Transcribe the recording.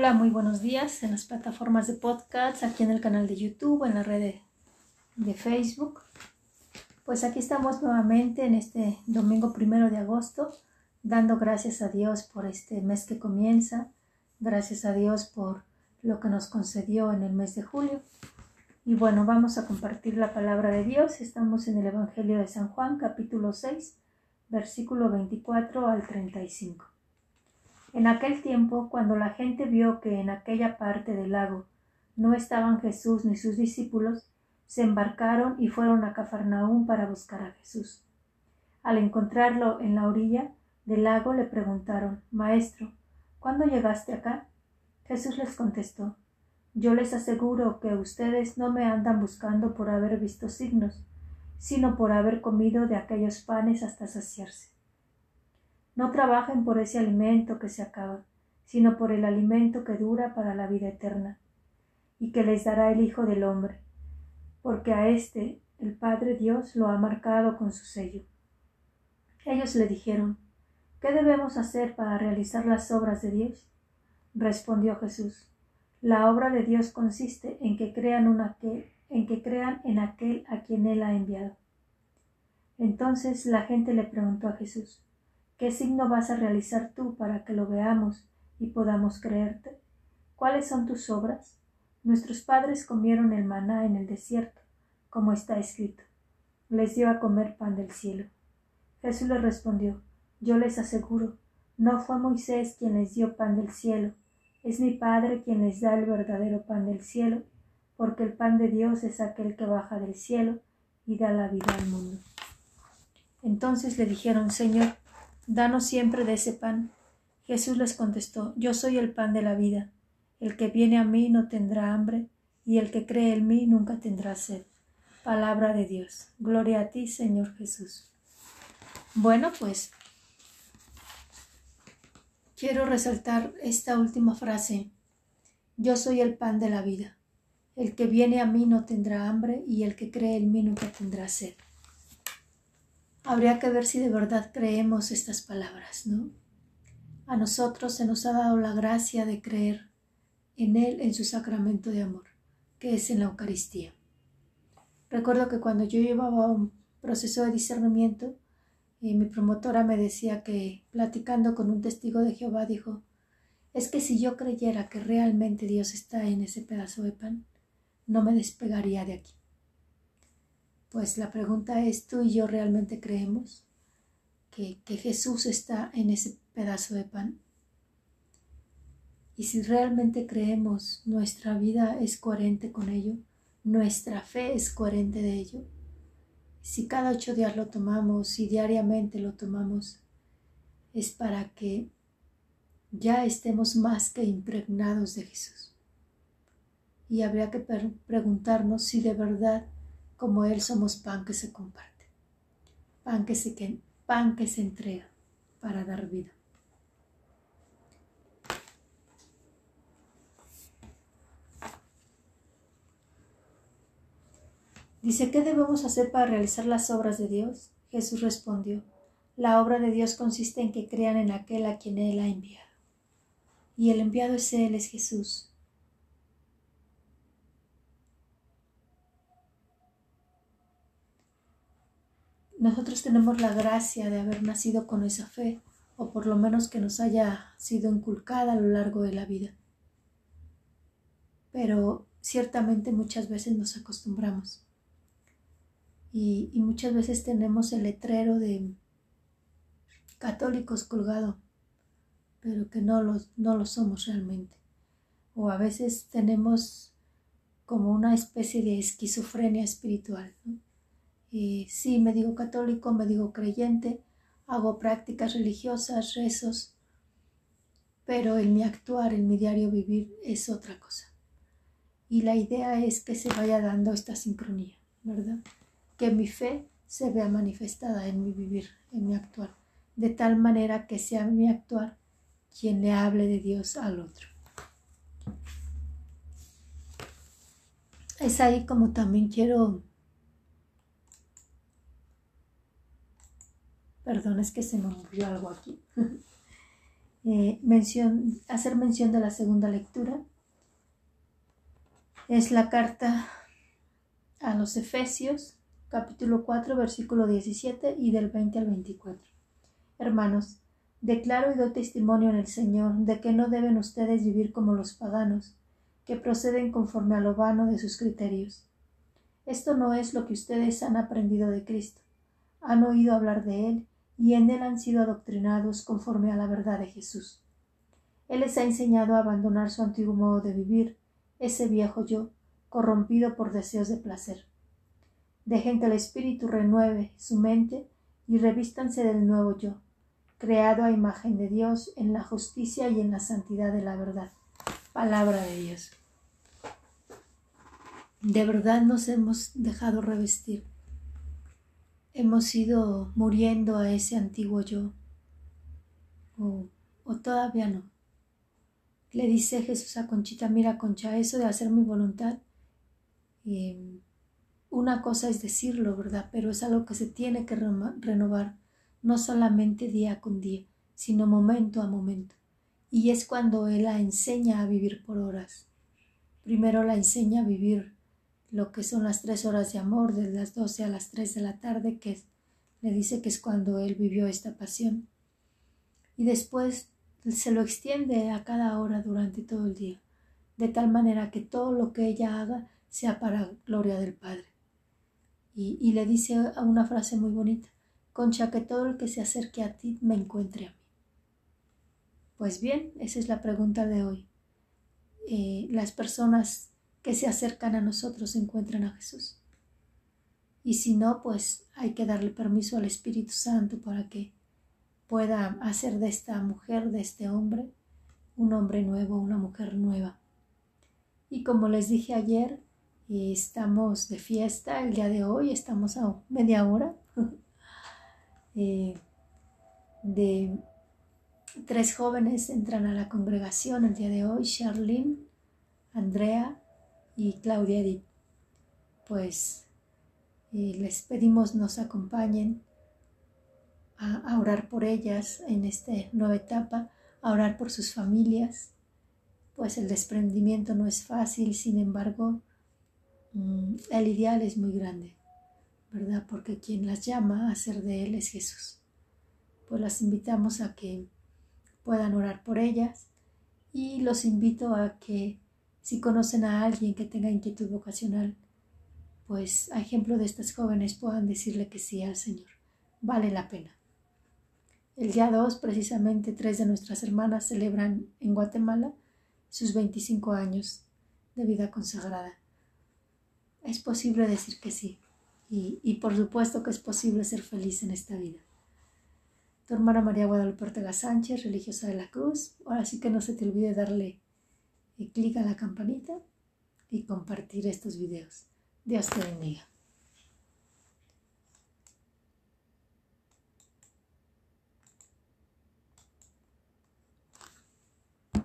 Hola, muy buenos días en las plataformas de podcast, aquí en el canal de YouTube, en la red de, Facebook. Pues aquí estamos nuevamente en este domingo primero de agosto, dando gracias a Dios por este mes que comienza, gracias a Dios por lo que nos concedió en el mes de julio. Y bueno, vamos a compartir la palabra de Dios. Estamos en el Evangelio de San Juan, capítulo 6, versículo 24 al 35. En aquel tiempo, cuando la gente vio que en aquella parte del lago no estaban Jesús ni sus discípulos, se embarcaron y fueron a Cafarnaúm para buscar a Jesús. Al encontrarlo en la orilla del lago le preguntaron Maestro, ¿cuándo llegaste acá? Jesús les contestó Yo les aseguro que ustedes no me andan buscando por haber visto signos, sino por haber comido de aquellos panes hasta saciarse. No trabajen por ese alimento que se acaba, sino por el alimento que dura para la vida eterna, y que les dará el Hijo del Hombre, porque a éste el Padre Dios lo ha marcado con su sello. Ellos le dijeron, ¿Qué debemos hacer para realizar las obras de Dios? Respondió Jesús, La obra de Dios consiste en que crean, en, que crean en aquel a quien Él ha enviado. Entonces la gente le preguntó a Jesús, ¿Qué signo vas a realizar tú para que lo veamos y podamos creerte? ¿Cuáles son tus obras? Nuestros padres comieron el maná en el desierto, como está escrito. Les dio a comer pan del cielo. Jesús les respondió, Yo les aseguro, no fue Moisés quien les dio pan del cielo, es mi Padre quien les da el verdadero pan del cielo, porque el pan de Dios es aquel que baja del cielo y da la vida al mundo. Entonces le dijeron, Señor, Danos siempre de ese pan. Jesús les contestó, Yo soy el pan de la vida. El que viene a mí no tendrá hambre, y el que cree en mí nunca tendrá sed. Palabra de Dios. Gloria a ti, Señor Jesús. Bueno, pues quiero resaltar esta última frase. Yo soy el pan de la vida. El que viene a mí no tendrá hambre, y el que cree en mí nunca tendrá sed. Habría que ver si de verdad creemos estas palabras, ¿no? A nosotros se nos ha dado la gracia de creer en Él, en su sacramento de amor, que es en la Eucaristía. Recuerdo que cuando yo llevaba un proceso de discernimiento, y mi promotora me decía que, platicando con un testigo de Jehová, dijo, es que si yo creyera que realmente Dios está en ese pedazo de pan, no me despegaría de aquí. Pues la pregunta es, ¿tú y yo realmente creemos que, que Jesús está en ese pedazo de pan? Y si realmente creemos, nuestra vida es coherente con ello, nuestra fe es coherente de ello. Si cada ocho días lo tomamos y diariamente lo tomamos, es para que ya estemos más que impregnados de Jesús. Y habría que preguntarnos si de verdad como Él somos pan que se comparte, pan que se, pan que se entrega para dar vida. Dice, ¿qué debemos hacer para realizar las obras de Dios? Jesús respondió, la obra de Dios consiste en que crean en aquel a quien Él ha enviado. Y el enviado es Él, es Jesús. Nosotros tenemos la gracia de haber nacido con esa fe, o por lo menos que nos haya sido inculcada a lo largo de la vida. Pero ciertamente muchas veces nos acostumbramos y, muchas veces tenemos el letrero de católicos colgado, pero que no lo, no lo somos realmente. O a veces tenemos como una especie de esquizofrenia espiritual. Sí, me digo católico, me digo creyente, hago prácticas religiosas, rezos, pero en mi actuar, en mi diario vivir es otra cosa. Y la idea es que se vaya dando esta sincronía, ¿verdad? Que mi fe se vea manifestada en mi vivir, en mi actuar, de tal manera que sea mi actuar quien le hable de Dios al otro. Es ahí como también quiero Perdón, es que se me movió algo aquí. eh, hacer mención de la segunda lectura. Es la carta a los Efesios, capítulo 4, versículo 17 y del 20 al 24. Hermanos, declaro y doy testimonio en el Señor de que no deben ustedes vivir como los paganos, que proceden conforme a lo vano de sus criterios. Esto no es lo que ustedes han aprendido de Cristo. Han oído hablar de Él y en Él han sido adoctrinados conforme a la verdad de Jesús. Él les ha enseñado a abandonar su antiguo modo de vivir, ese viejo yo, corrompido por deseos de placer. Dejen que el Espíritu renueve su mente y revístanse del nuevo yo, creado a imagen de Dios en la justicia y en la santidad de la verdad. Palabra de Dios. De verdad nos hemos dejado revestir. Hemos ido muriendo a ese antiguo yo. O, o todavía no. Le dice Jesús a Conchita, mira Concha, eso de hacer mi voluntad Em, una cosa es decirlo, ¿verdad? Pero es algo que se tiene que renovar, no solamente día con día, sino momento a momento. Y es cuando Él la enseña a vivir por horas. Primero la enseña a vivir lo que son las tres horas de amor, de las doce a las tres de la tarde, que le dice que es cuando Él vivió esta pasión. Y después se lo extiende a cada hora durante todo el día, de tal manera que todo lo que ella haga sea para gloria del Padre. Y, le dice una frase muy bonita, Concha, que todo el que se acerque a ti me encuentre a mí. Pues bien, esa es la pregunta de hoy. Eh, las personas que se acercan a nosotros encuentran a Jesús. Y si no, pues hay que darle permiso al Espíritu Santo para que pueda hacer de esta mujer, de este hombre, un hombre nuevo, una mujer nueva. Y como les dije ayer, estamos de fiesta el día de hoy, estamos a media hora eh, de tres jóvenes entran a la congregación el día de hoy, Charlene, Andrea y Claudia Edith. Pues eh, les pedimos nos acompañen a, a, orar por ellas en esta nueva etapa, a orar por sus familias, pues el desprendimiento no es fácil, sin embargo, Mm, el ideal es muy grande, ¿verdad? Porque quien las llama a ser de Él es Jesús. Pues las invitamos a que puedan orar por ellas y los invito a que si conocen a alguien que tenga inquietud vocacional, pues a ejemplo de estas jóvenes puedan decirle que sí al Señor. Vale la pena. El día 2, precisamente, tres de nuestras hermanas celebran en Guatemala sus 25 años de vida consagrada es posible decir que sí. Y, por supuesto que es posible ser feliz en esta vida. Tu hermana María Guadalupe Ortega Sánchez, religiosa de la Cruz. Ahora sí que no se te olvide darle clic a la campanita y compartir estos videos. Dios te bendiga.